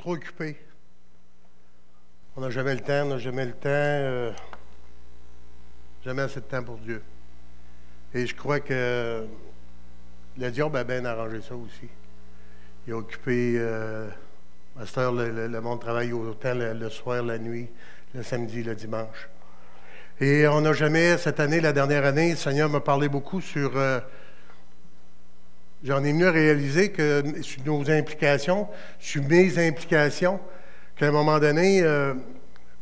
trop occupé. On n'a jamais le temps, on n'a jamais le temps, euh, jamais assez de temps pour Dieu. Et je crois que le diable a bien arrangé ça aussi. Il a occupé, euh, le, monde travaille autant le, le soir, la nuit, le samedi, le dimanche. Et on n'a jamais, cette année, la dernière année, le Seigneur m'a parlé beaucoup sur... euh, J'en ai venu à réaliser que sur nos implications, sur mes implications, qu'à un moment donné, euh,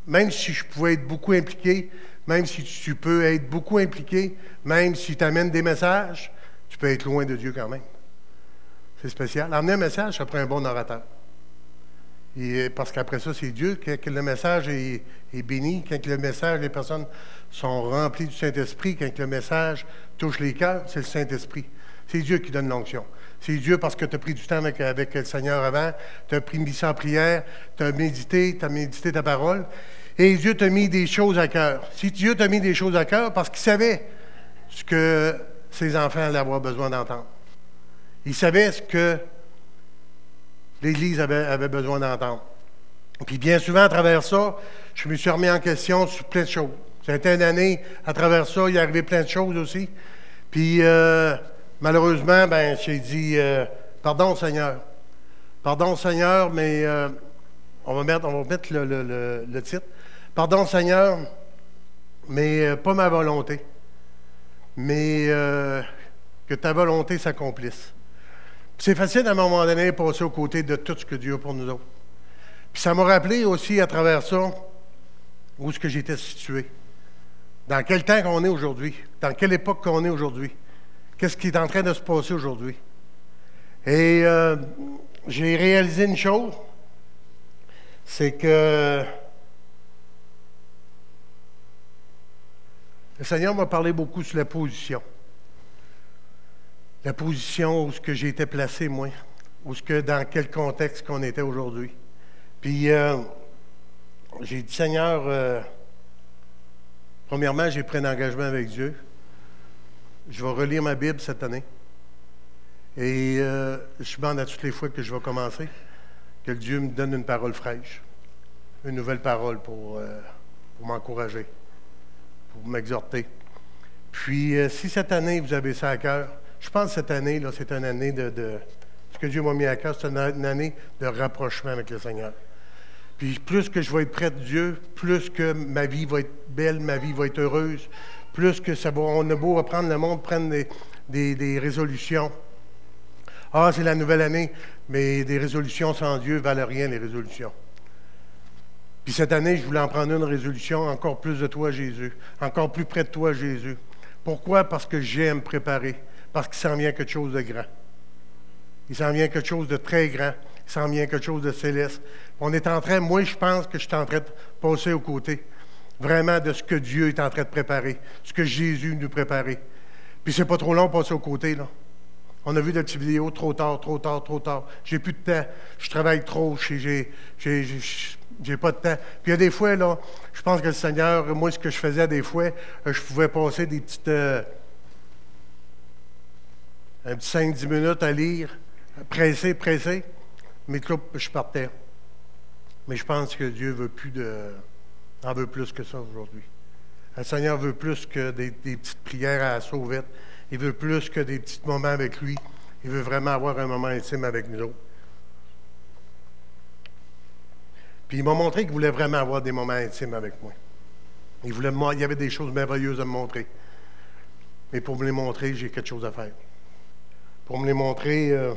même si je pouvais être beaucoup impliqué, même si tu peux être beaucoup impliqué, même si tu amènes des messages, tu peux être loin de Dieu quand même. C'est spécial. Amener un message, ça prend un bon orateur. Et, parce qu'après ça, c'est Dieu. Quand le message est, est béni, quand le message, les personnes sont remplies du Saint-Esprit, quand le message touche les cœurs, c'est le Saint-Esprit. C'est Dieu qui donne l'onction. C'est Dieu parce que tu as pris du temps avec, le Seigneur avant, tu as pris mis ça en prière, tu as médité, tu as médité ta parole, et Dieu t'a mis des choses à cœur. Si Dieu t'a mis des choses à cœur, parce qu'il savait ce que ses enfants allaient avoir besoin d'entendre. Il savait ce que l'Église avait, avait besoin d'entendre. Puis bien souvent, à travers ça, je me suis remis en question sur plein de choses. C'était une année, à travers ça, il est arrivé plein de choses aussi. Puis euh, malheureusement, ben, j'ai dit, euh, pardon Seigneur. Pardon Seigneur, mais euh, on va mettre, le, titre. Pardon Seigneur, mais euh, pas ma volonté. Mais que ta volonté s'accomplisse. C'est facile à un moment donné de passer aux côtés de tout ce que Dieu a pour nous autres. Puis ça m'a rappelé aussi à travers ça où est-ce que j'étais situé. Dans quel temps qu'on est aujourd'hui? Dans quelle époque qu'on est aujourd'hui? Qu'est-ce qui est en train de se passer aujourd'hui? Et euh, j'ai réalisé une chose, c'est que le Seigneur m'a parlé beaucoup sur la position. La position où ce que j'ai été placé, moi, ce que dans quel contexte qu'on était aujourd'hui. Puis euh, j'ai dit, Seigneur, euh, premièrement, j'ai pris un engagement avec Dieu. Je vais relire ma Bible cette année. Et euh, je demande à toutes les fois que je vais commencer que Dieu me donne une parole fraîche, une nouvelle parole pour, euh, pour m'encourager, pour m'exhorter. Puis, euh, si cette année, vous avez ça à cœur, je pense que cette année, là, c'est une année de, Ce que Dieu m'a mis à cœur, c'est une année de rapprochement avec le Seigneur. Puis plus que je vais être près de Dieu, plus que ma vie va être belle, ma vie va être heureuse, plus que ça va. On a beau apprendre le monde, prendre des, des- des résolutions. Ah, c'est la nouvelle année, mais des résolutions sans Dieu valent rien, les résolutions. Puis cette année, je voulais en prendre une résolution, encore plus de toi, Jésus, encore plus près de toi, Jésus. Pourquoi? Parce que j'aime préparer, parce qu'il s'en vient quelque chose de grand. Il s'en vient quelque chose de très grand. Il s'en vient quelque chose de céleste. On est en train, moi, je pense que je suis en train de passer aux côtés, vraiment, de ce que Dieu est en train de préparer, ce que Jésus nous préparait. Puis c'est pas trop long de passer aux côtés, là. On a vu des petites vidéos trop tard, trop tard, trop tard. J'ai plus de temps. Je travaille trop. J'ai, j'ai, pas de temps. Puis il y a des fois, là, je pense que le Seigneur, moi, ce que je faisais des fois, euh, je pouvais passer des petites. euh, un petit 5-10 minutes à lire, pressé, pressé, mais là, je partais. Mais je pense que Dieu veut plus de, en veut plus que ça aujourd'hui. Le Seigneur veut plus que des, petites prières à la sauvette. Il veut plus que des petits moments avec lui. Il veut vraiment avoir un moment intime avec nous autres. Puis il m'a montré qu'il voulait vraiment avoir des moments intimes avec moi. Il, voulait, il y avait des choses merveilleuses à me montrer. Mais pour me les montrer, j'ai quelque chose à faire. Pour me les montrer, euh,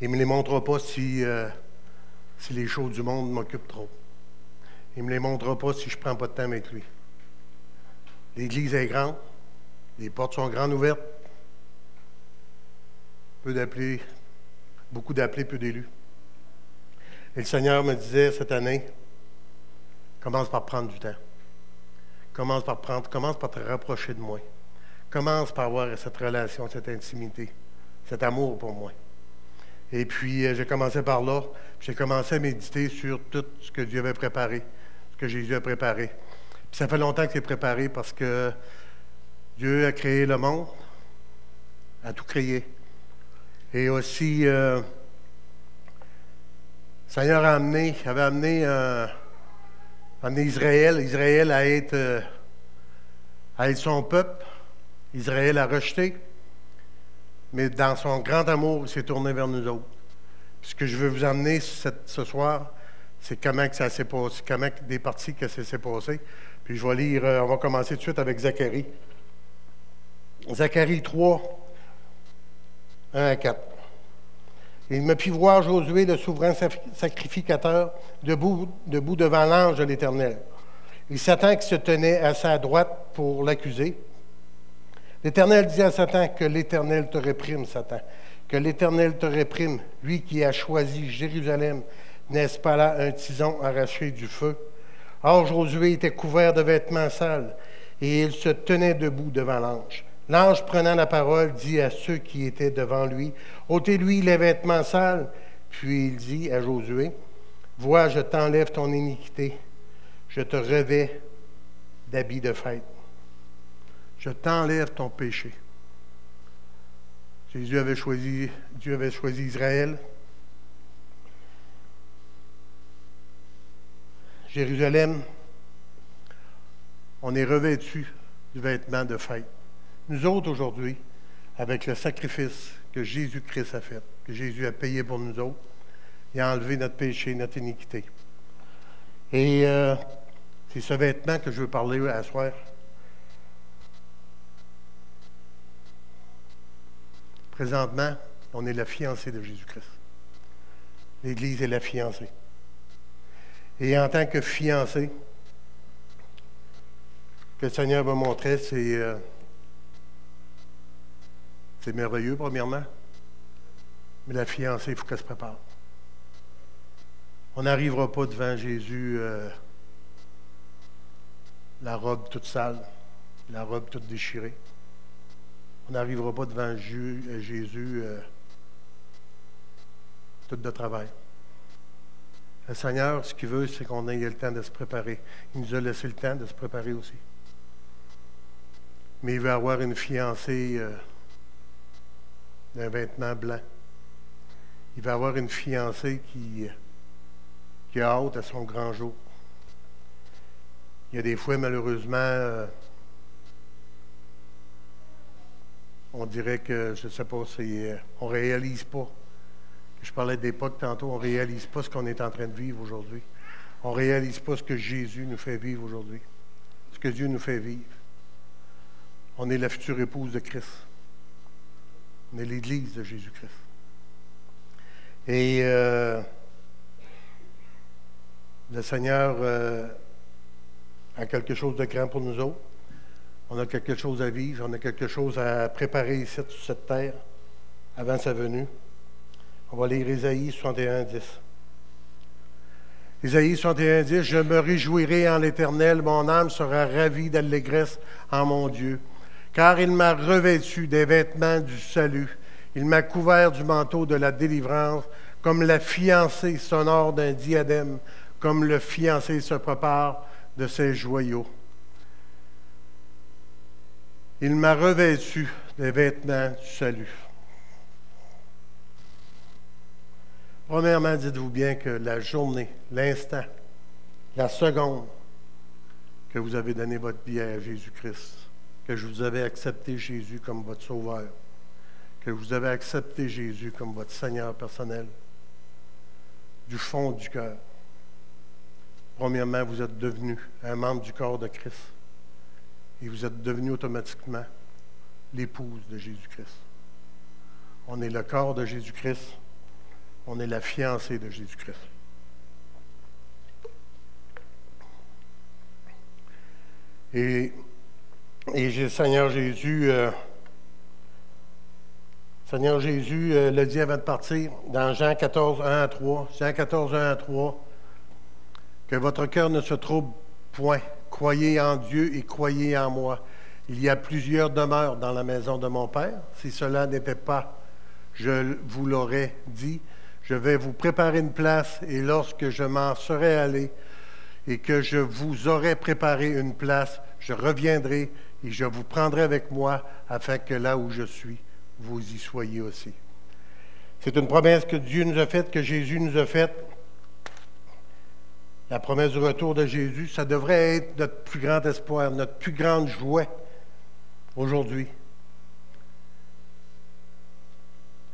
il ne me les montrera pas si, euh, les choses du monde m'occupent trop. Il ne me les montrera pas si je ne prends pas de temps avec lui. L'Église est grande, les portes sont grandes ouvertes. Peu d'appelés, beaucoup d'appelés, peu d'élus. Et le Seigneur me disait cette année, commence par prendre du temps. Commence par prendre, commence par te rapprocher de moi. Commence par avoir cette relation, cette intimité, cet amour pour moi. Et puis, euh, j'ai commencé par là. J'ai commencé à méditer sur tout ce que Dieu avait préparé, ce que Jésus a préparé. Puis ça fait longtemps que c'est préparé parce que Dieu a créé le monde, a tout créé. Et aussi, euh, Seigneur a amené, avait amené, euh, Israël, Israël à être, à être son peuple. Israël a rejeté. Mais dans son grand amour, il s'est tourné vers nous autres. ce que je veux vous amener ce soir, c'est comment que ça s'est passé, comment des parties que ça s'est passé. Puis je vais lire, euh, on va commencer tout de suite avec Zacharie. Zacharie 3, 1 à 4. Il me fit voir Josué, le souverain sacrificateur, debout, debout devant l'ange de l'Éternel. Et Satan qui se tenait à sa droite pour l'accuser. L'Éternel dit à Satan que l'Éternel te réprime, Satan, que l'Éternel te réprime, lui qui a choisi Jérusalem. N'est-ce pas là un tison arraché du feu? Or Josué était couvert de vêtements sales, et il se tenait debout devant l'ange. L'ange, prenant la parole, dit à ceux qui étaient devant lui, ôtez-lui les vêtements sales. Puis il dit à Josué, vois, je t'enlève ton iniquité, je te revais d'habits de fête. Je t'enlève ton péché. Jésus avait choisi, Dieu avait choisi Israël. Jérusalem, on est revêtu du vêtement de fête. Nous autres, aujourd'hui, avec le sacrifice que Jésus-Christ a fait, que Jésus a payé pour nous autres, il a enlevé notre péché, notre iniquité. Et euh, c'est ce vêtement que je veux parler à soir. Présentement, on est la fiancée de Jésus-Christ. L'Église est la fiancée. Et en tant que fiancée, que le Seigneur m'a montré, c'est euh, c'est merveilleux, premièrement. Mais la fiancée, il faut qu'elle se prépare. On n'arrivera pas devant Jésus euh, la robe toute sale, la robe toute déchirée. On n'arrivera pas devant euh, Jésus euh, tout de travail. Le Seigneur, ce qu'il veut, c'est qu'on ait le temps de se préparer. Il nous a laissé le temps de se préparer aussi. Mais il veut avoir une fiancée d'un vêtement blanc. Il va avoir une fiancée qui, qui a hâte à son grand jour. Il y a des fois, malheureusement, euh, on dirait que, je ne sais pas, euh, on ne réalise pas. Je parlais d'époque tantôt, on ne réalise pas ce qu'on est en train de vivre aujourd'hui. On ne réalise pas ce que Jésus nous fait vivre aujourd'hui, ce que Dieu nous fait vivre. On est la future épouse de Christ. On est l'Église de Jésus-Christ. Et euh, le Seigneur euh, a quelque chose de grand pour nous autres. On a quelque chose à vivre, on a quelque chose à préparer ici sur cette terre avant sa venue. On va lire Isaïe 61, 10. Isaïe 61, 10. Je me réjouirai en l'Éternel, mon âme sera ravie d'allégresse en mon Dieu car il m'a revêtu des vêtements du salut. Il m'a couvert du manteau de la délivrance, comme la fiancée sonore d'un diadème, comme le fiancé se prépare de ses joyaux. Il m'a revêtu des vêtements du salut. Premièrement, dites-vous bien que la journée, l'instant, la seconde que vous avez donné votre vie à Jésus-Christ, que je vous avais accepté Jésus comme votre sauveur, que vous avez accepté Jésus comme votre Seigneur personnel, du fond du cœur. Premièrement, vous êtes devenu un membre du corps de Christ et vous êtes devenu automatiquement l'épouse de Jésus-Christ. On est le corps de Jésus-Christ, on est la fiancée de Jésus-Christ. Et et Seigneur Jésus, euh, Seigneur Jésus euh, le dit avant de partir dans Jean 14, 1 à 3. Jean 14, 1 à 3. Que votre cœur ne se trouble point. Croyez en Dieu et croyez en moi. Il y a plusieurs demeures dans la maison de mon Père. Si cela n'était pas, je vous l'aurais dit. Je vais vous préparer une place et lorsque je m'en serai allé et que je vous aurai préparé une place, je reviendrai et je vous prendrai avec moi afin que là où je suis, vous y soyez aussi. C'est une promesse que Dieu nous a faite, que Jésus nous a faite. La promesse du retour de Jésus, ça devrait être notre plus grand espoir, notre plus grande joie aujourd'hui.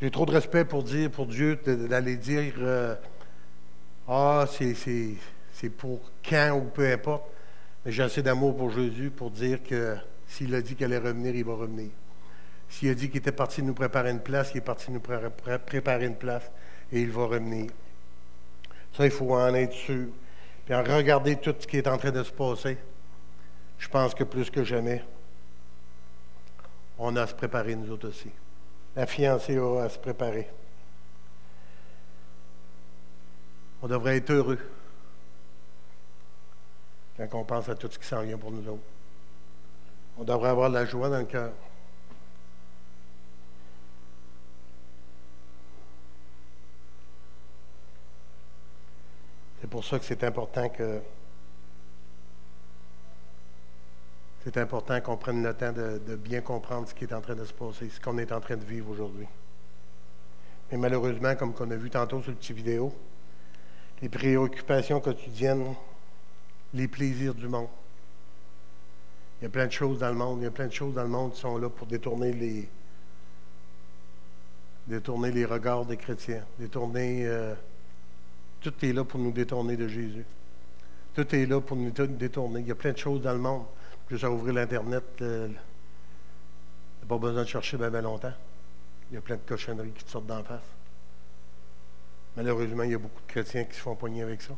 J'ai trop de respect pour dire, pour Dieu, d'aller dire euh, Ah, c'est pour quand ou peu importe. Mais j'ai assez d'amour pour Jésus pour dire que s'il a dit qu'il allait revenir, il va revenir. S'il a dit qu'il était parti nous préparer une place, il est parti nous préparer une place et il va revenir. Ça, il faut en être sûr. Puis en regarder tout ce qui est en train de se passer, je pense que plus que jamais, on a à se préparer nous autres aussi. La fiancée a à se préparer. On devrait être heureux quand on pense à tout ce qui s'en vient pour nous autres. On devrait avoir de la joie dans le cœur. C'est pour ça que c'est important que c'est important qu'on prenne le temps de, bien comprendre ce qui est en train de se passer, ce qu'on est en train de vivre aujourd'hui. Mais malheureusement, comme on a vu tantôt sur le petit vidéo, les préoccupations quotidiennes, les plaisirs du monde. Il y a plein de choses dans le monde, il y a plein de choses dans le monde qui sont là pour détourner les, détourner les regards des chrétiens, détourner. Euh, tout est là pour nous détourner de Jésus. Tout est là pour nous détourner. Il y a plein de choses dans le monde. Juste à ouvrir l'Internet, il n'y a pas besoin de chercher bien, longtemps. Il y a plein de cochonneries qui te sortent d'en face. Malheureusement, il y a beaucoup de chrétiens qui se font poigner avec ça.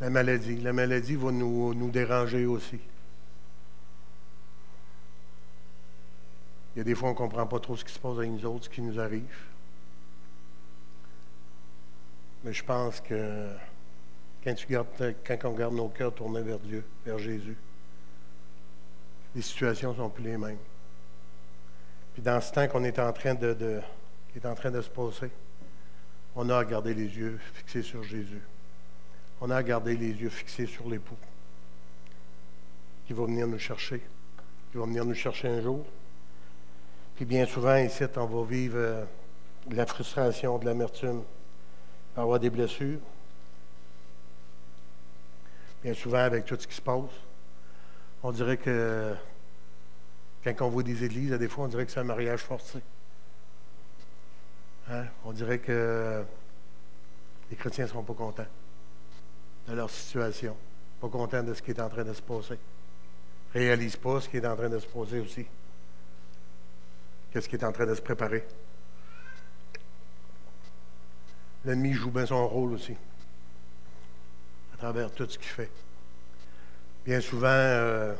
La maladie. La maladie va nous, nous déranger aussi. Il y a des fois, on ne comprend pas trop ce qui se passe avec nous autres, ce qui nous arrive. Mais je pense que quand, tu quand on garde nos cœurs tournés vers Dieu, vers Jésus, les situations ne sont plus les mêmes. Puis dans ce temps qu'on en train de, qui est en train de se passer, on a à garder les yeux fixés sur Jésus on a à garder les yeux fixés sur l'époux qui va venir nous chercher, qui va venir nous chercher un jour. Puis bien souvent, ici, on va vivre euh, la frustration, de l'amertume, avoir des blessures. Bien souvent, avec tout ce qui se passe, on dirait que quand on voit des églises, des fois, on dirait que c'est un mariage forcé. Hein? On dirait que les chrétiens ne seront pas contents de leur situation, pas content de ce qui est en train de se passer. Réalise pas ce qui est en train de se passer aussi. Qu'est-ce qui est en train de se préparer? L'ennemi joue bien son rôle aussi, à travers tout ce qu'il fait. Bien souvent, euh,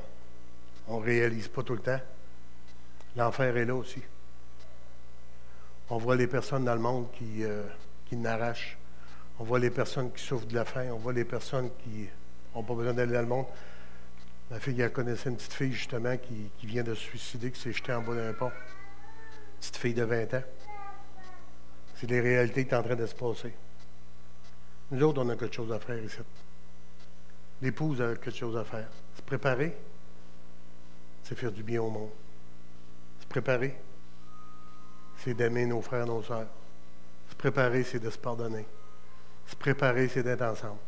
on ne réalise pas tout le temps. L'enfer est là aussi. On voit les personnes dans le monde qui, euh, qui n'arrachent on voit les personnes qui souffrent de la faim. On voit les personnes qui n'ont pas besoin d'aller dans le monde. Ma fille, elle connaissait une petite fille, justement, qui, vient de se suicider, qui s'est jetée en bas d'un pont. Petite fille de 20 ans. C'est des réalités qui sont en train de se passer. Nous autres, on a quelque chose à faire ici. L'épouse a quelque chose à faire. Se préparer, c'est faire du bien au monde. Se préparer, c'est d'aimer nos frères, nos sœurs. Se préparer, c'est de se pardonner. Se préparer, c'est d'être ensemble.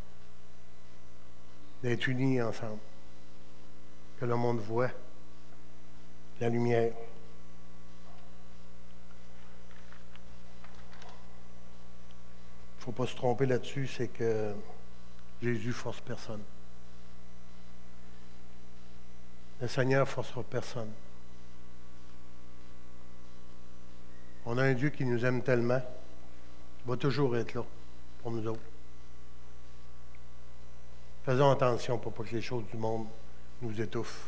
D'être unis ensemble. Que le monde voit la lumière. Ne faut pas se tromper là-dessus, c'est que Jésus force personne. Le Seigneur ne forcera personne. On a un Dieu qui nous aime tellement, il va toujours être là pour nous autres. Faisons attention pour pas que les choses du monde nous étouffent.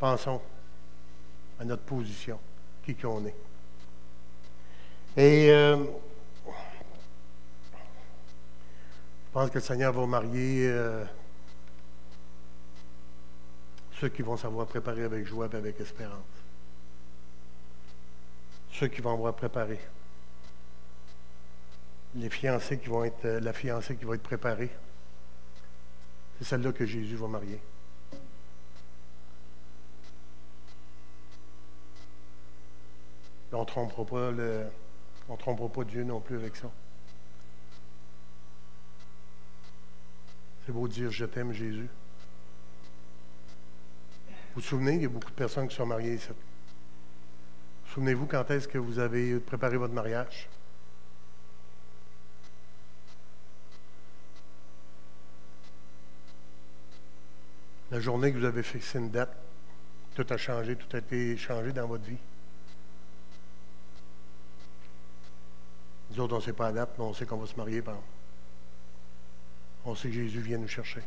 Pensons à notre position, qui qu'on est. Et euh, je pense que le Seigneur va marier euh, ceux qui vont savoir préparer avec joie et avec espérance. Ceux qui vont avoir préparé les fiancés qui vont être, euh, la fiancée qui va être préparée, c'est celle-là que Jésus va marier. On ne trompera pas Dieu non plus avec ça. C'est beau dire je t'aime Jésus. Vous vous souvenez, il y a beaucoup de personnes qui sont mariées ici. Souvenez-vous quand est-ce que vous avez préparé votre mariage? La journée que vous avez fixé une date, tout a changé, tout a été changé dans votre vie. Nous autres, on ne sait pas la date, mais on sait qu'on va se marier. Par on sait que Jésus vient nous chercher.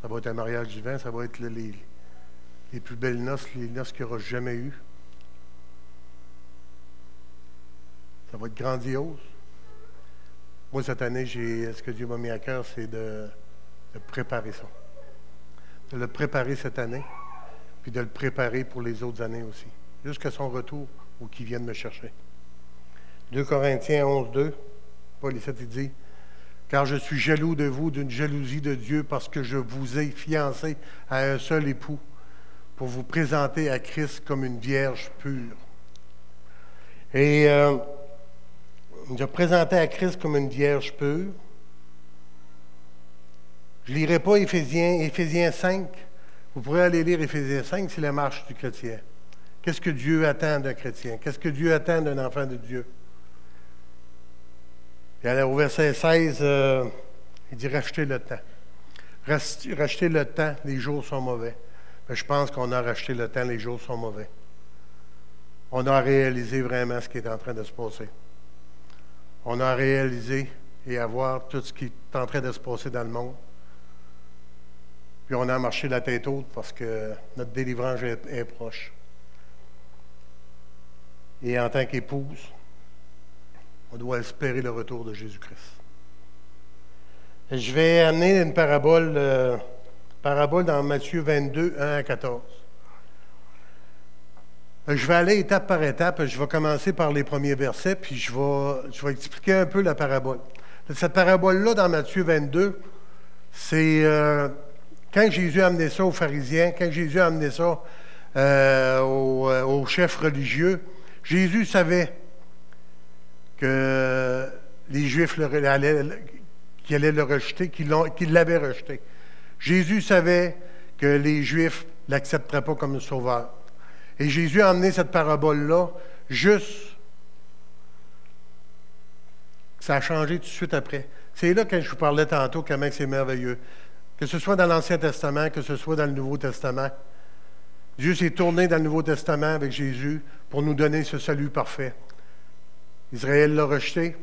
Ça va être un mariage du vin, ça va être les, plus belles noces, les noces qu'il n'y aura jamais eues. Ça va être grandiose. Moi, cette année, ce que Dieu m'a mis à cœur, c'est de, préparer ça. De le préparer cette année, puis de le préparer pour les autres années aussi, jusqu'à son retour ou qu'il vienne me chercher. 2 Corinthiens 11, 2, Paul il dit Car je suis jaloux de vous d'une jalousie de Dieu parce que je vous ai fiancé à un seul époux pour vous présenter à Christ comme une vierge pure. Et euh, je présenté à Christ comme une vierge pure. Je ne lirai pas Éphésiens, Éphésiens 5. Vous pourrez aller lire Éphésiens 5, c'est la marche du chrétien. Qu'est-ce que Dieu attend d'un chrétien? Qu'est-ce que Dieu attend d'un enfant de Dieu? Et alors, au verset 16, euh, il dit racheter le temps. Racheter le temps, les jours sont mauvais. Mais je pense qu'on a racheté le temps, les jours sont mauvais. On a réalisé vraiment ce qui est en train de se passer on a réalisé et à voir tout ce qui est en train de se passer dans le monde. Puis on a marché la tête haute parce que notre délivrance est, proche. Et en tant qu'épouse, on doit espérer le retour de Jésus-Christ. Je vais amener une parabole, euh, parabole dans Matthieu 22, 1 à 14. Euh, je vais aller étape par étape. Je vais commencer par les premiers versets, puis je vais, expliquer un peu la parabole. Cette parabole-là, dans Matthieu 22, c'est euh, quand Jésus a amené ça aux pharisiens, quand Jésus a amené ça aux, chefs religieux, Jésus savait que les Juifs allaient, qui allaient le rejeter, qu'ils l'avaient rejeté. Jésus savait que les Juifs ne l'accepteraient pas comme sauveur. Et Jésus a amené cette parabole-là juste. Ça a changé tout de suite après. C'est là que je vous parlais tantôt comment c'est merveilleux. Que ce soit dans l'Ancien Testament, que ce soit dans le Nouveau Testament. Dieu s'est tourné dans le Nouveau Testament avec Jésus pour nous donner ce salut parfait. Israël l'a rejeté.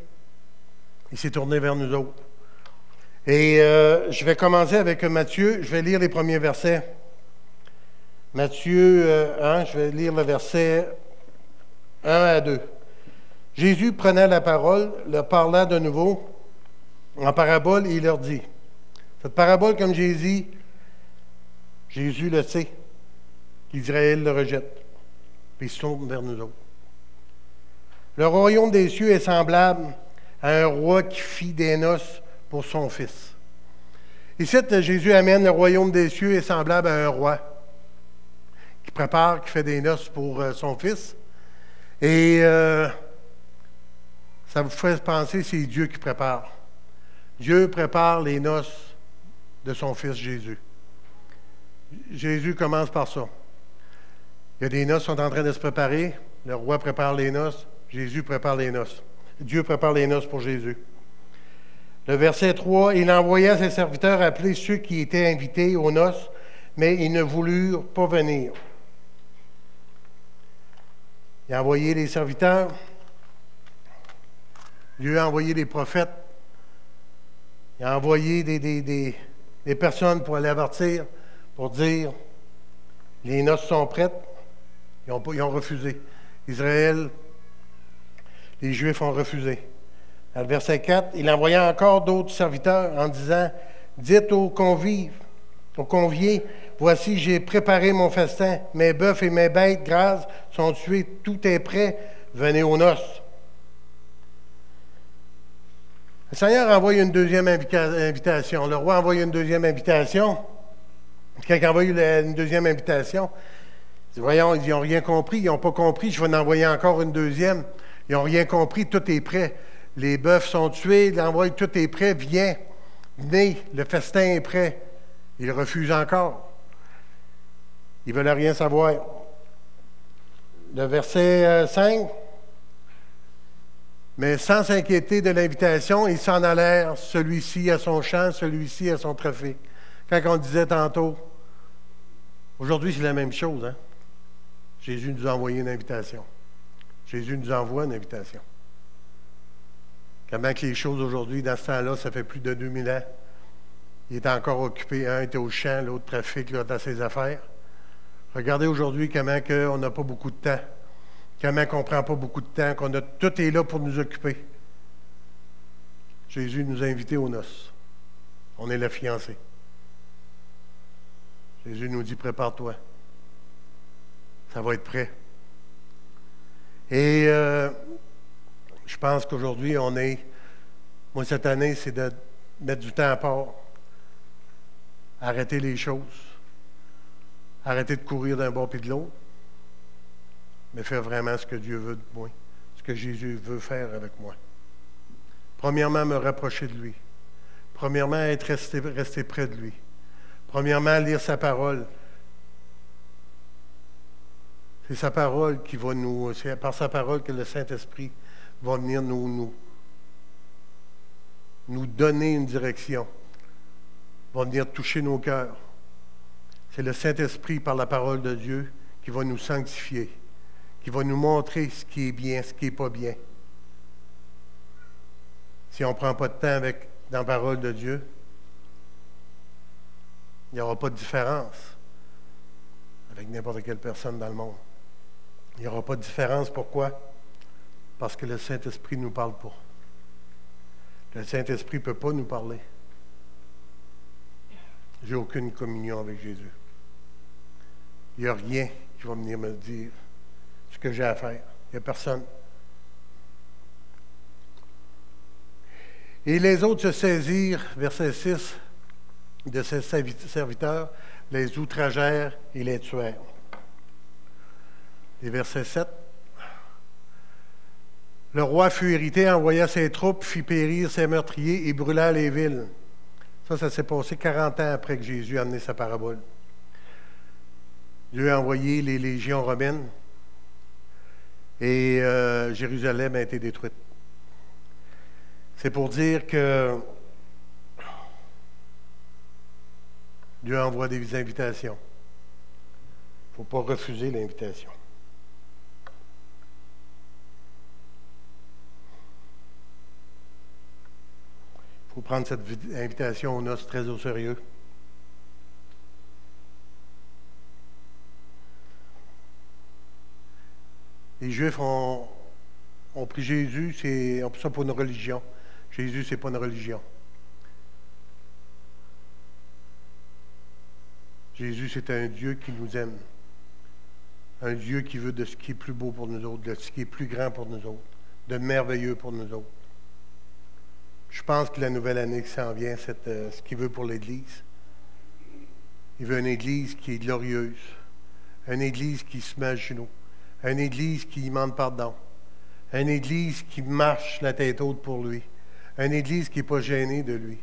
Il s'est tourné vers nous autres. Et euh, je vais commencer avec Matthieu. Je vais lire les premiers versets. Matthieu 1, euh, je vais lire le verset 1 à 2. Jésus prenait la parole, leur parla de nouveau en parabole et il leur dit, cette parabole, comme Jésus, Jésus le sait, qu'Israël le rejette, puis il se tourne vers nous autres. Le royaume des cieux est semblable à un roi qui fit des noces pour son fils. Ici, Jésus amène le royaume des cieux est semblable à un roi qui prépare, qui fait des noces pour euh, son fils. Et euh, ça vous fait penser, c'est Dieu qui prépare. Dieu prépare les noces de son fils Jésus. Jésus commence par ça. Il y a des noces qui sont en train de se préparer. Le roi prépare les noces. Jésus prépare les noces. Dieu prépare les noces pour Jésus. Le verset 3, il envoya ses serviteurs appeler ceux qui étaient invités aux noces, mais ils ne voulurent pas venir. Il a envoyé les serviteurs. Dieu a envoyé les prophètes. Il a envoyé des, personnes pour aller avertir, pour dire les noces sont prêtes. Ils ont, ils ont refusé. Israël, les Juifs ont refusé. Dans le verset 4, il envoya encore d'autres serviteurs en disant Dites aux convives, aux conviés, Voici, j'ai préparé mon festin. Mes bœufs et mes bêtes grasses sont tués. Tout est prêt. Venez aux noces. Le Seigneur envoie une deuxième invitation. Le roi envoie une deuxième invitation. Il envoie une deuxième invitation, voyons, ils n'ont rien compris, ils n'ont pas compris, je vais en envoyer encore une deuxième. Ils n'ont rien compris, tout est prêt. Les bœufs sont tués, l'envoi, tout est prêt, viens, venez, le festin est prêt. Ils refusent encore. Ils ne veulent rien savoir. Le verset 5. Euh, Mais sans s'inquiéter de l'invitation, ils s'en allèrent, celui-ci à son champ, celui-ci à son trafic. Quand on disait tantôt, aujourd'hui c'est la même chose. Hein? Jésus nous a envoyé une invitation. Jésus nous envoie une invitation. Comment que les choses aujourd'hui, dans ce temps-là, ça fait plus de 2000 ans, il est encore occupé. Un était au champ, l'autre trafic, l'autre dans ses affaires. Regardez aujourd'hui comment on n'a pas beaucoup de temps. Comment qu'on ne prend pas beaucoup de temps, qu'on a tout est là pour nous occuper. Jésus nous a invités aux noces. On est la fiancée. Jésus nous dit prépare-toi. Ça va être prêt. Et euh, je pense qu'aujourd'hui, on est. Moi, cette année, c'est de mettre du temps à part. Arrêter les choses. Arrêter de courir d'un bord puis de l'autre. Mais faire vraiment ce que Dieu veut de moi. Ce que Jésus veut faire avec moi. Premièrement, me rapprocher de lui. Premièrement, être resté, resté près de lui. Premièrement, lire sa parole. C'est sa parole qui va nous. C'est par sa parole que le Saint-Esprit va venir nous, nous, donner une direction, va venir toucher nos cœurs. C'est le Saint-Esprit, par la parole de Dieu, qui va nous sanctifier, qui va nous montrer ce qui est bien, ce qui n'est pas bien. Si on ne prend pas de temps avec, dans la parole de Dieu, il n'y aura pas de différence avec n'importe quelle personne dans le monde. Il n'y aura pas de différence. Pourquoi? Parce que le Saint-Esprit ne nous parle pas. Le Saint-Esprit ne peut pas nous parler. J'ai aucune communion avec Jésus. Il n'y a rien qui va venir me dire ce que j'ai à faire. Il n'y a personne. Et les autres se saisirent, verset 6, de ses serviteurs, les outragèrent et les tuèrent. Et verset 7. Le roi fut irrité, envoya ses troupes, fit périr ses meurtriers et brûla les villes. Ça, ça s'est passé 40 ans après que Jésus a amené sa parabole. Dieu a envoyé les légions romaines et euh, Jérusalem a été détruite. C'est pour dire que Dieu envoie des invitations. Il ne faut pas refuser l'invitation. Faut prendre cette invitation aux noces très au sérieux. Les Juifs ont, pris Jésus, c'est ça pour une religion. Jésus, ce n'est pas une religion. Jésus, c'est un Dieu qui nous aime. Un Dieu qui veut de ce qui est plus beau pour nous autres, de ce qui est plus grand pour nous autres, de merveilleux pour nous autres. Je pense que la nouvelle année qui s'en vient, c'est euh, ce qu'il veut pour l'Église. Il veut une Église qui est glorieuse, une Église qui se met à genoux, une Église qui demande pardon, une Église qui marche la tête haute pour lui, une Église qui n'est pas gênée de lui.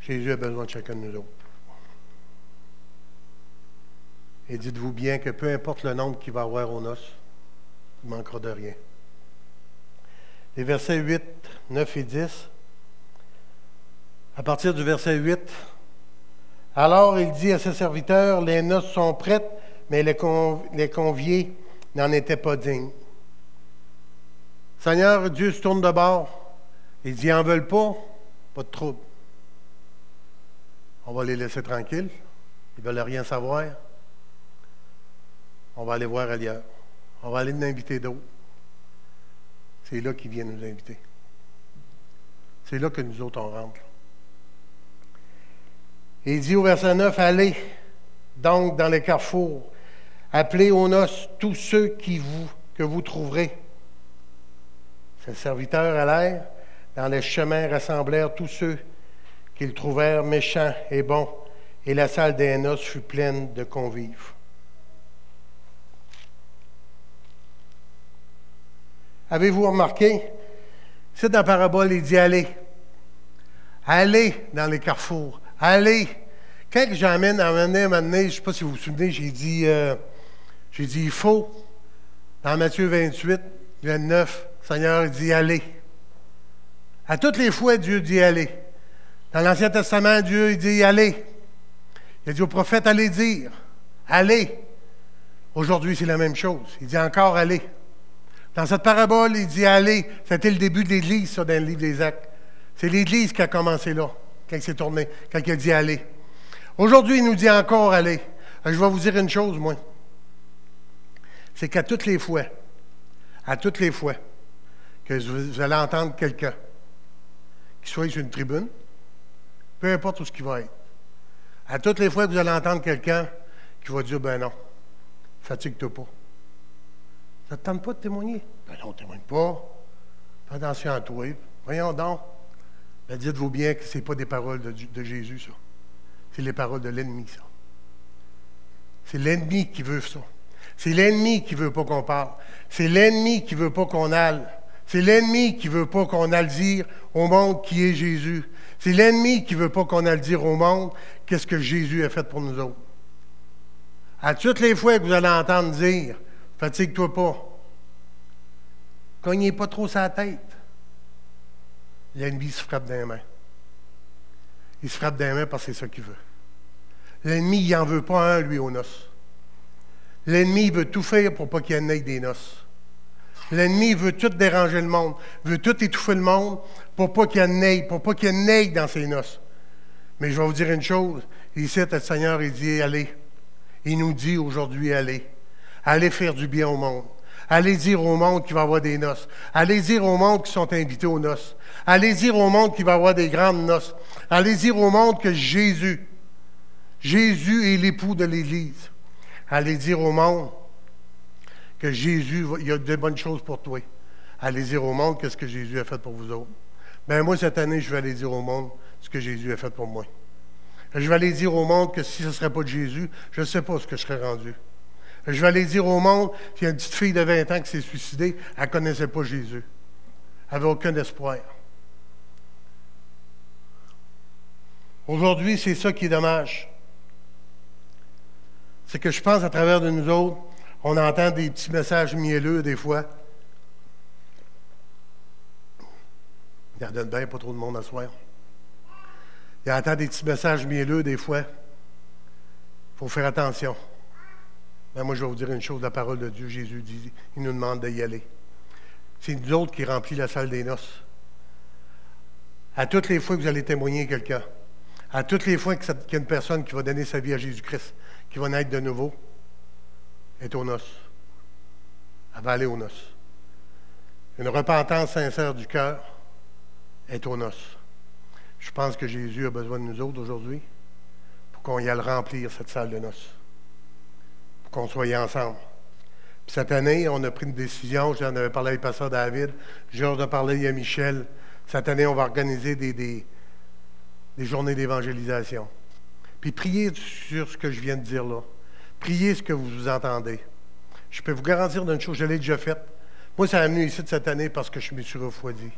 Jésus a besoin de chacun de nous autres. Et dites-vous bien que peu importe le nombre qu'il va avoir aux noces, il manquera de rien. Les versets 8, 9 et 10. À partir du verset 8, alors il dit à ses serviteurs, les noces sont prêtes, mais les, conviés n'en étaient pas dignes. Seigneur, Dieu se tourne de bord. Il dit, ils n'en veulent pas, pas de trouble. On va les laisser tranquilles. Ils ne veulent rien savoir on va aller voir ailleurs. On va aller nous inviter d'autres. C'est là qu'ils viennent nous inviter. C'est là que nous autres, on rentre. Et il dit au verset 9, allez donc dans les carrefours, appelez aux noces tous ceux qui vous, que vous trouverez. Ses serviteurs allèrent dans les chemins, rassemblèrent tous ceux qu'ils trouvèrent méchant et bon, et la salle des noces fut pleine de convives. Avez-vous remarqué? C'est dans la parabole, il dit allez. Allez dans les carrefours. Allez. Quand j'emmène moment donné, je ne sais pas si vous vous souvenez, j'ai dit, euh, dit, il faut, dans Matthieu 28, 29, le Seigneur dit allez. À toutes les fois, Dieu dit allez. Dans l'Ancien Testament, Dieu il dit allez. Il a dit au prophète allez dire. Allez. Aujourd'hui, c'est la même chose. Il dit encore allez. Dans cette parabole, il dit allez. C'était le début de l'Église, ça, dans le livre des Actes. C'est l'Église qui a commencé là, quand il s'est tourné, quand il a dit allez. Aujourd'hui, il nous dit encore allez. Je vais vous dire une chose, moi. C'est qu'à toutes les fois, à toutes les fois que vous allez entendre quelqu'un qui soit sur une tribune, peu importe où ce qui va être, à toutes les fois que vous allez entendre quelqu'un qui va dire Ben non, fatigue-toi pas. Ça ne te tente pas de témoigner? Ben non, témoigne pas. Attention à toi. Voyons donc. Ben dites-vous bien que ce n'est pas des paroles de, de Jésus, ça. C'est les paroles de l'ennemi, ça. C'est l'ennemi qui veut ça. C'est l'ennemi qui ne veut pas qu'on parle. C'est l'ennemi qui ne veut pas qu'on aille. C'est l'ennemi qui ne veut pas qu'on aille dire au monde qui est Jésus. C'est l'ennemi qui ne veut pas qu'on aille dire au monde qu'est-ce que Jésus a fait pour nous autres. À toutes les fois que vous allez entendre dire, fatigue-toi pas, cognez pas trop sa tête, l'ennemi se frappe les mains. Il se frappe les mains parce que c'est ça qu'il veut. L'ennemi, il n'en veut pas un, lui, aux noces. L'ennemi veut tout faire pour pas qu'il y ait des noces. L'ennemi veut tout déranger le monde, veut tout étouffer le monde pour pas qu'il y pour pas qu'il y dans ses noces. Mais je vais vous dire une chose. Ici, le Seigneur, il dit allez. Il nous dit aujourd'hui allez. Allez faire du bien au monde. Allez dire au monde qu'il va y avoir des noces. Allez dire au monde qui sont invités aux noces. Allez dire au monde qu'il va y avoir des grandes noces. Allez dire au monde que Jésus, Jésus est l'époux de l'Église. Allez dire au monde que Jésus, il y a de bonnes choses pour toi. Allez dire au monde qu'est-ce que Jésus a fait pour vous autres. Ben moi, cette année, je vais aller dire au monde ce que Jésus a fait pour moi. Je vais aller dire au monde que si ce ne serait pas de Jésus, je ne sais pas ce que je serais rendu. Je vais aller dire au monde qu'il y a une petite fille de 20 ans qui s'est suicidée, elle ne connaissait pas Jésus. Elle n'avait aucun espoir. Aujourd'hui, c'est ça qui est dommage. C'est que je pense à travers de nous autres, on entend des petits messages mielleux des fois. Il en donne bien pas trop de monde à soir. Il entend des petits messages mielleux des fois. Il faut faire attention. Mais moi, je vais vous dire une chose, la parole de Dieu, Jésus dit, il nous demande d'y aller. C'est nous autres qui remplit la salle des noces. À toutes les fois que vous allez témoigner quelqu'un, à toutes les fois qu'il y a une personne qui va donner sa vie à Jésus-Christ, qui va naître de nouveau, est aux noces. Elle va aller aux noces. Une repentance sincère du cœur est aux noces. Je pense que Jésus a besoin de nous autres aujourd'hui pour qu'on y aille remplir cette salle de noces, qu'on soit ensemble. Puis cette année, on a pris une décision, j'en avais parlé avec pasteur David, j'ai hâte de parler à Michel. Cette année, on va organiser des, des, des journées d'évangélisation. Puis priez sur ce que je viens de dire là. Priez ce que vous entendez. Je peux vous garantir d'une chose, je l'ai déjà faite. Moi, ça a venu ici de cette année parce que je me suis refroidi.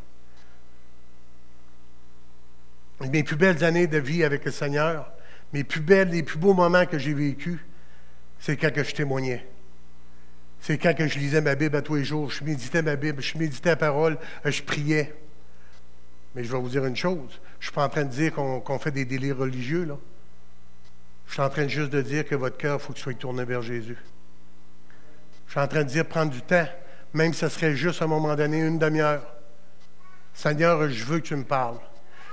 Mes plus belles années de vie avec le Seigneur, mes plus belles, les plus beaux moments que j'ai vécus, c'est quand que je témoignais. C'est quand que je lisais ma Bible à tous les jours, je méditais ma Bible, je méditais la parole, euh, je priais. Mais je vais vous dire une chose, je ne suis pas en train de dire qu'on fait des délires religieux, là. Je suis en train juste de dire que votre cœur, il faut qu'il soit tourné vers Jésus. Je suis en train de dire prendre du temps, même si ce serait juste à un moment donné, une demi-heure. Seigneur, je veux que tu me parles.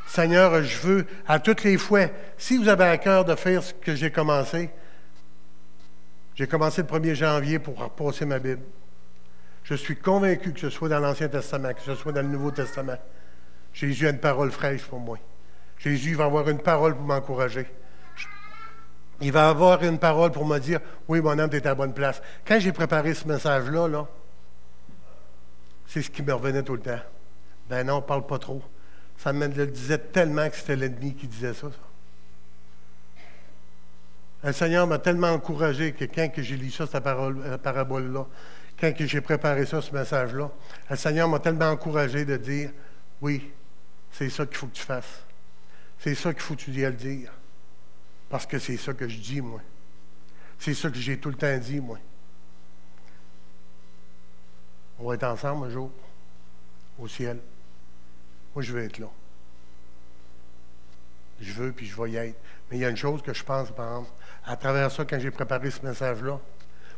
Seigneur, je veux, à toutes les fois, si vous avez à cœur de faire ce que j'ai commencé, j'ai commencé le 1er janvier pour repasser ma Bible. Je suis convaincu que ce soit dans l'Ancien Testament, que ce soit dans le Nouveau Testament. Jésus a une parole fraîche pour moi. Jésus va avoir une parole pour m'encourager. Il va avoir une parole pour me dire Oui, mon âme, tu es à la bonne place. Quand j'ai préparé ce message-là, là, c'est ce qui me revenait tout le temps. Ben non, parle pas trop. Ça me le disait tellement que c'était l'ennemi qui disait ça. Le Seigneur m'a tellement encouragé que quand j'ai lu ça, cette parabole-là, quand j'ai préparé ça, ce message-là, le Seigneur m'a tellement encouragé de dire, oui, c'est ça qu'il faut que tu fasses. C'est ça qu'il faut que tu dises à le dire. Parce que c'est ça que je dis, moi. C'est ça que j'ai tout le temps dit, moi. On va être ensemble un jour, au ciel. Moi, je veux être là. Je veux, puis je vais y être. Mais il y a une chose que je pense, par exemple, à travers ça, quand j'ai préparé ce message-là,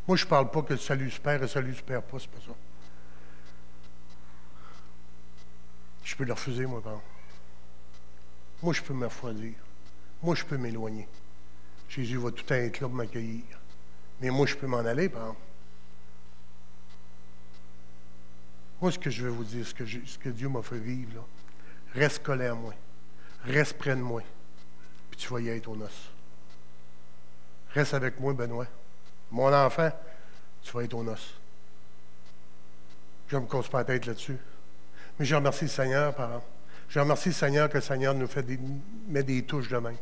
moi, je ne parle pas que le salut se perd et le salut se perd pas, c'est pas ça. Je peux le refuser, moi, par. Moi, je peux me refroidir. Moi, je peux m'éloigner. Jésus va tout être là pour m'accueillir. Mais moi, je peux m'en aller, par. Moi, ce que je vais vous dire, ce que, Dieu m'a fait vivre, là, reste collé à moi. Reste près de moi. Puis tu vas y être au noces. Reste avec moi, Benoît. Mon enfant, tu vas être au noces. Je ne me cause pas la tête là-dessus. Mais je remercie le Seigneur, par exemple. Je remercie le Seigneur que le Seigneur nous fait des, met des touches de main.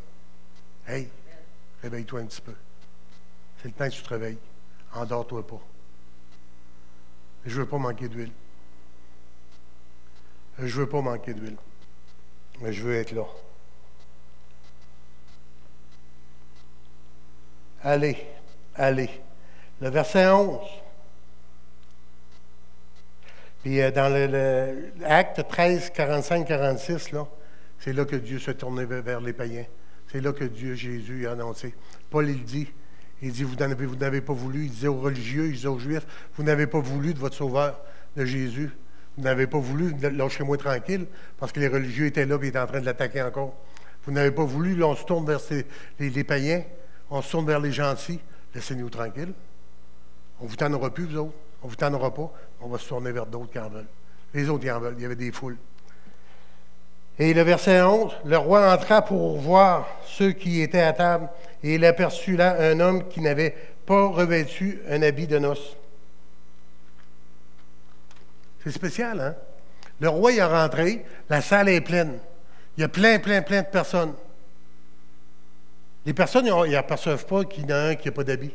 Hey, réveille-toi un petit peu. C'est le temps que tu te réveilles. Endors-toi pas. Je ne veux pas manquer d'huile. Je ne veux pas manquer d'huile. Mais je veux être là. Allez, allez. Le verset 11. Puis euh, dans l'acte 13, 45, 46, là, c'est là que Dieu se tournait vers les païens. C'est là que Dieu, Jésus, a annoncé. Paul, il dit, il dit, vous n'avez pas voulu, il disait aux religieux, il disait aux juifs, vous n'avez pas voulu de votre sauveur, de Jésus. Vous n'avez pas voulu, lâchez-moi tranquille, parce que les religieux étaient là et étaient en train de l'attaquer encore. Vous n'avez pas voulu, là, on se tourne vers les, païens, on se tourne vers les gentils. Laissez-nous tranquilles. On ne vous tendra plus, vous autres. On ne vous tendra pas. On va se tourner vers d'autres qui en veulent. Les autres, qui en veulent. Il y avait des foules. Et le verset 11, le roi entra pour voir ceux qui étaient à table, et il aperçut là un homme qui n'avait pas revêtu un habit de noces. C'est spécial, hein? Le roi il est rentré, la salle est pleine. Il y a plein, plein, plein de personnes. Les personnes, n'aperçoivent pas qu'il y en a un qui n'a pas d'habit.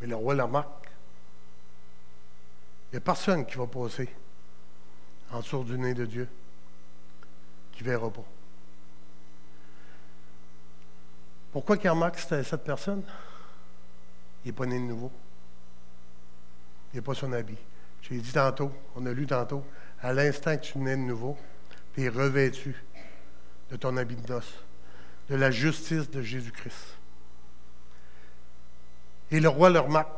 Mais le roi le remarque. Il n'y a personne qui va passer en dessous du nez de Dieu qui ne verra pas. Pourquoi qu'il remarque cette personne? Il n'est pas né de nouveau. Il n'est pas son habit. J'ai dit tantôt, on a lu tantôt, à l'instant que tu nais de nouveau, tu es revêtu de ton habit de noces, de la justice de Jésus-Christ. Et le roi le remarque.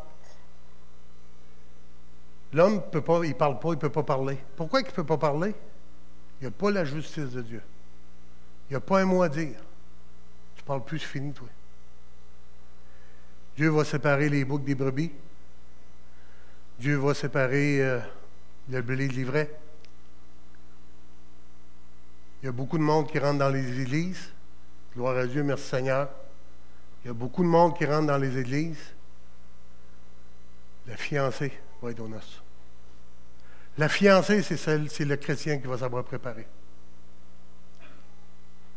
L'homme peut pas, il ne parle pas, il ne peut pas parler. Pourquoi il ne peut pas parler? Il n'y a pas la justice de Dieu. Il n'y a pas un mot à dire. Tu parles plus, c'est fini, toi. Dieu va séparer les boucs des brebis. Dieu va séparer euh, le blé de l'ivraie. Il y a beaucoup de monde qui rentre dans les églises. Gloire à Dieu, merci Seigneur. Il y a beaucoup de monde qui rentre dans les églises. La fiancée va être au noces. La fiancée, c'est celle, c'est le chrétien qui va savoir préparer.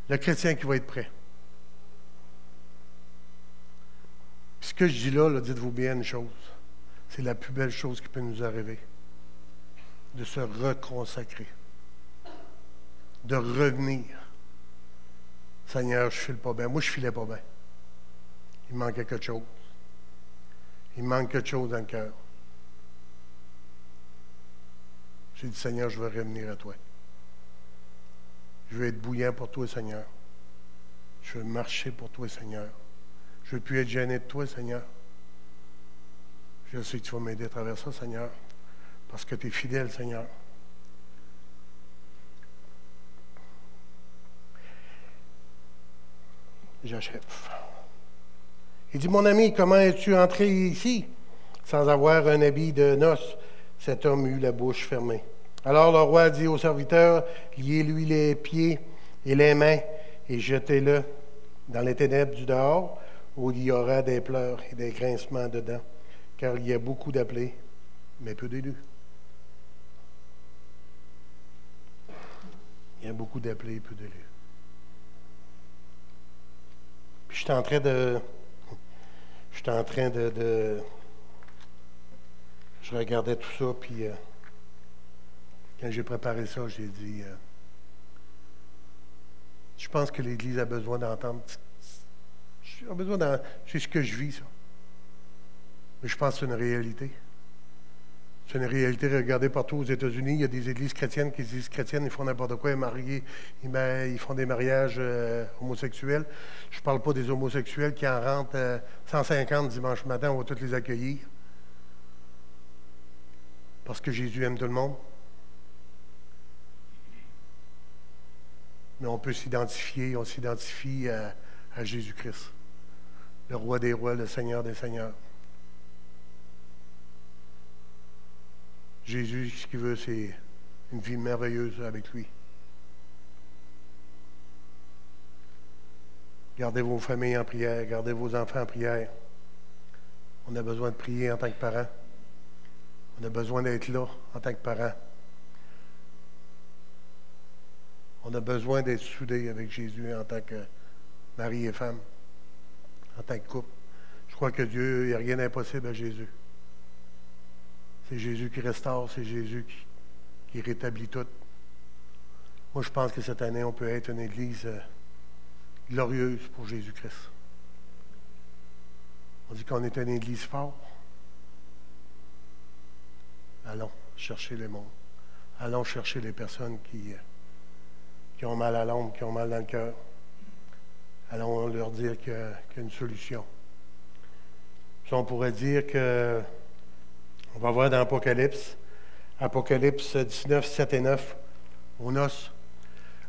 Le chrétien qui va être prêt. ce que je dis là, là dites-vous bien une chose. C'est la plus belle chose qui peut nous arriver. De se reconsacrer. De revenir. Seigneur, je ne file pas bien. Moi, je ne filais pas bien. Il manquait quelque chose. Il manque quelque chose dans le cœur. J'ai dit, Seigneur, je veux revenir à toi. Je veux être bouillant pour toi, Seigneur. Je veux marcher pour toi, Seigneur. Je ne veux plus être gêné de toi, Seigneur. Je sais que tu vas m'aider à travers ça, Seigneur, parce que tu es fidèle, Seigneur. J'achève. Il dit, mon ami, comment es-tu entré ici? Sans avoir un habit de noces? Cet homme eut la bouche fermée. Alors le roi dit au serviteur, liez-lui les pieds et les mains et jetez-le dans les ténèbres du dehors, où il y aura des pleurs et des grincements dedans car il y a beaucoup d'appelés, mais peu d'élus. Il y a beaucoup d'appelés peu d'élus. Je suis en train de. Je en train de, Je regardais tout ça, puis euh, quand j'ai préparé ça, j'ai dit. Euh, je pense que l'Église a besoin d'entendre. J'ai besoin d'entendre. C'est ce que je vis, ça. Mais je pense que c'est une réalité. C'est une réalité. Regardez partout aux États-Unis, il y a des églises chrétiennes qui disent chrétiennes, ils font n'importe quoi, ils, ils, font des mariages euh, homosexuels. Je ne parle pas des homosexuels qui en rentrent 150 euh, dimanche matin, on va tous les accueillir. Parce que Jésus aime tout le monde. Mais on peut s'identifier, on s'identifie à Jésus-Christ, le roi des rois, le Seigneur des seigneurs. Jésus, ce qu'il veut, c'est une vie merveilleuse avec lui. Gardez vos familles en prière, gardez vos enfants en prière. On a besoin de prier en tant que parents. On a besoin d'être là en tant que parents. On a besoin d'être soudés avec Jésus en tant que mari et femme, en tant que couple. Je crois que Dieu, il n'y a rien d'impossible à Jésus. C'est Jésus qui restaure, c'est Jésus qui, rétablit tout. Moi, je pense que cette année, on peut être une Église euh, glorieuse pour Jésus-Christ. On dit qu'on est une Église forte. Allons chercher les mondes. Allons chercher les personnes qui, euh, qui ont mal à l'ombre, qui ont mal dans le cœur. Allons leur dire qu'il y, a une solution. on pourrait dire que on va voir dans Apocalypse, Apocalypse 19, 7 et 9, aux noces.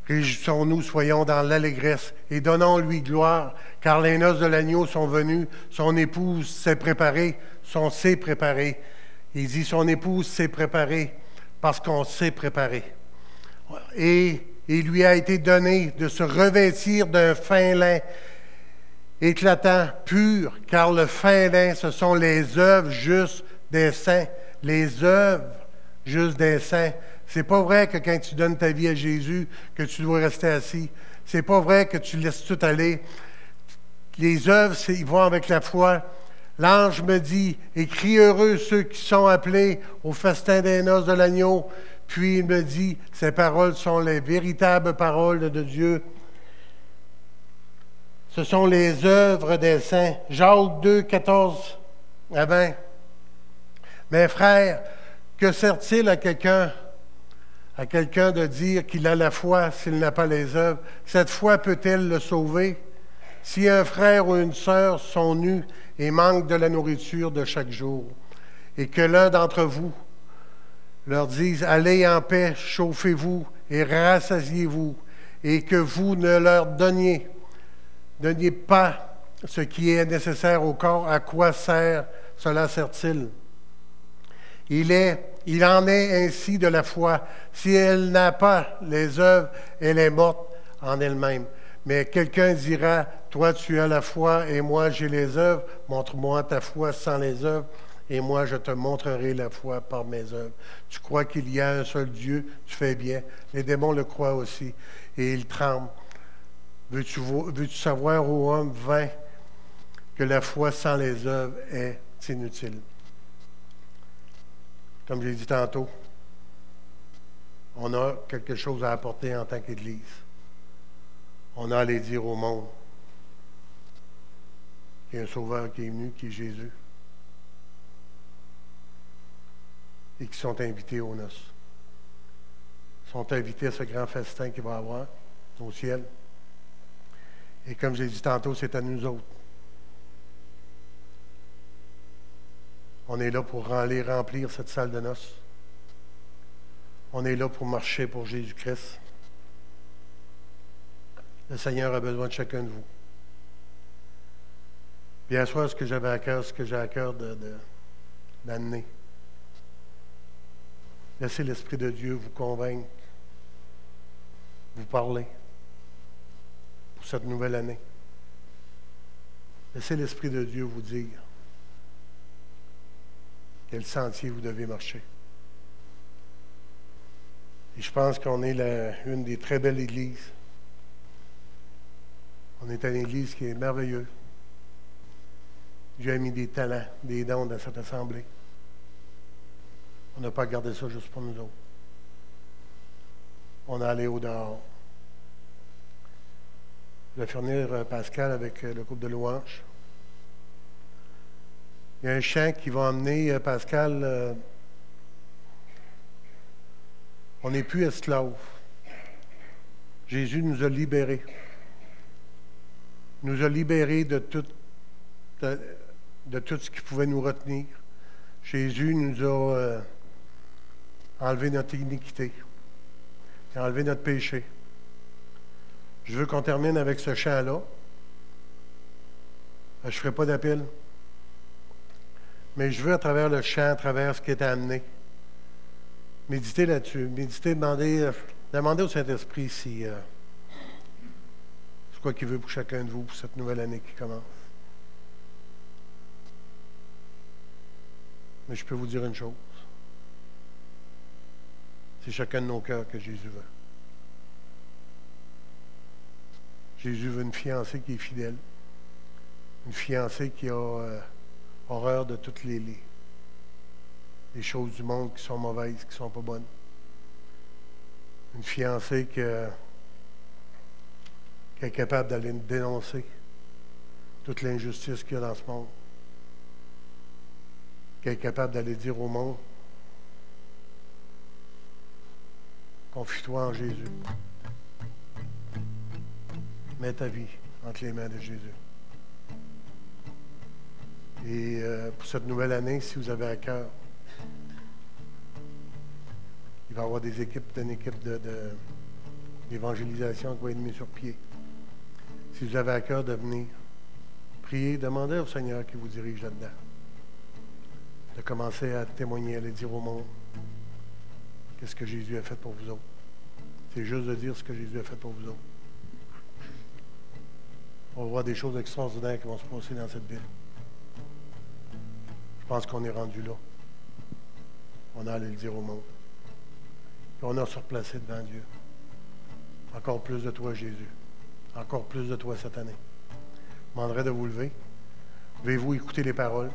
Réjouissons-nous, soyons dans l'allégresse et donnons-lui gloire, car les noces de l'agneau sont venues, son épouse s'est préparée, son s'est préparé. Il dit, son épouse s'est préparée parce qu'on s'est préparé. Et il lui a été donné de se revêtir d'un fin lin éclatant, pur, car le fin lin, ce sont les œuvres justes des saints, les œuvres juste des saints. C'est pas vrai que quand tu donnes ta vie à Jésus, que tu dois rester assis. C'est pas vrai que tu laisses tout aller. Les œuvres, ils vont avec la foi. L'ange me dit, écris heureux ceux qui sont appelés au festin des noces de l'agneau. Puis il me dit, ces paroles sont les véritables paroles de Dieu. Ce sont les œuvres des saints. Jacques 2, 14 à 20. Mais frère, que sert-il à quelqu'un à quelqu'un de dire qu'il a la foi s'il n'a pas les œuvres? Cette foi peut-elle le sauver? Si un frère ou une sœur sont nus et manquent de la nourriture de chaque jour, et que l'un d'entre vous leur dise, allez en paix, chauffez-vous et rassasiez-vous, et que vous ne leur donniez, donniez pas ce qui est nécessaire au corps, à quoi sert cela sert-il? Il, en est ainsi de la foi. Si elle n'a pas les œuvres, elle est morte en elle-même. Mais quelqu'un dira, toi tu as la foi et moi j'ai les œuvres, montre-moi ta foi sans les œuvres et moi je te montrerai la foi par mes œuvres. Tu crois qu'il y a un seul Dieu, tu fais bien. Les démons le croient aussi et ils tremblent. Veux-tu savoir, ô homme vain, que la foi sans les œuvres est inutile? Comme je l'ai dit tantôt, on a quelque chose à apporter en tant qu'Église. On a à aller dire au monde qu'il y a un sauveur qui est venu, qui est Jésus, et qui sont invités aux noces. Ils sont invités à ce grand festin qu'il va avoir au ciel. Et comme je l'ai dit tantôt, c'est à nous autres On est là pour aller remplir cette salle de noces. On est là pour marcher pour Jésus-Christ. Le Seigneur a besoin de chacun de vous. Bien sûr, ce que j'avais à cœur, ce que j'ai à cœur d'amener. De, Laissez l'Esprit de Dieu vous convaincre, vous parler pour cette nouvelle année. Laissez l'Esprit de Dieu vous dire quel sentier vous devez marcher. Et je pense qu'on est une des très belles églises. On est une église qui est merveilleuse. Dieu a mis des talents, des dons dans cette assemblée. On n'a pas gardé ça juste pour nous autres. On a allé au dehors. Je vais finir, euh, Pascal, avec euh, le groupe de louanges. Il y a un chant qui va emmener, euh, Pascal, on n'est plus esclaves. Jésus nous a libérés. nous a libérés de tout, ce qui pouvait nous retenir. Jésus nous a euh, enlevé notre iniquité, a enlevé notre péché. Je veux qu'on termine avec ce chant-là. Je ne ferai pas d'appel. Mais je veux, à travers le chant, à travers ce qui est amené, Méditez là-dessus. Méditez, demandez, euh, au Saint-Esprit si euh, c'est quoi qu'il veut pour chacun de vous pour cette nouvelle année qui commence. Mais je peux vous dire une chose. C'est chacun de nos cœurs que Jésus veut. Jésus veut une fiancée qui est fidèle, une fiancée qui a euh, horreur de toutes les, les, des choses du monde qui sont mauvaises, qui ne sont pas bonnes. Une fiancée qui, est capable d'aller dénoncer toute l'injustice qu'il y a dans ce monde. Qui est capable d'aller dire au monde Confie-toi en Jésus. Mets ta vie entre les mains de Jésus. Et euh, pour cette nouvelle année, si vous avez à cœur il va y avoir des équipes, une équipe d'évangélisation qui va être mise sur pied. Si vous avez à cœur de venir, priez, demandez au Seigneur qui vous dirige là-dedans. De commencer à témoigner, à le dire au monde qu'est-ce que Jésus a fait pour vous autres. C'est juste de dire ce que Jésus a fait pour vous autres. On va voir des choses extraordinaires qui vont se passer dans cette ville. Je pense qu'on est rendu là. On a à le dire au monde on a surplacé devant Dieu. Encore plus de toi, Jésus. Encore plus de toi cette année. Je demanderai de vous lever. Pouvez-vous écouter les paroles?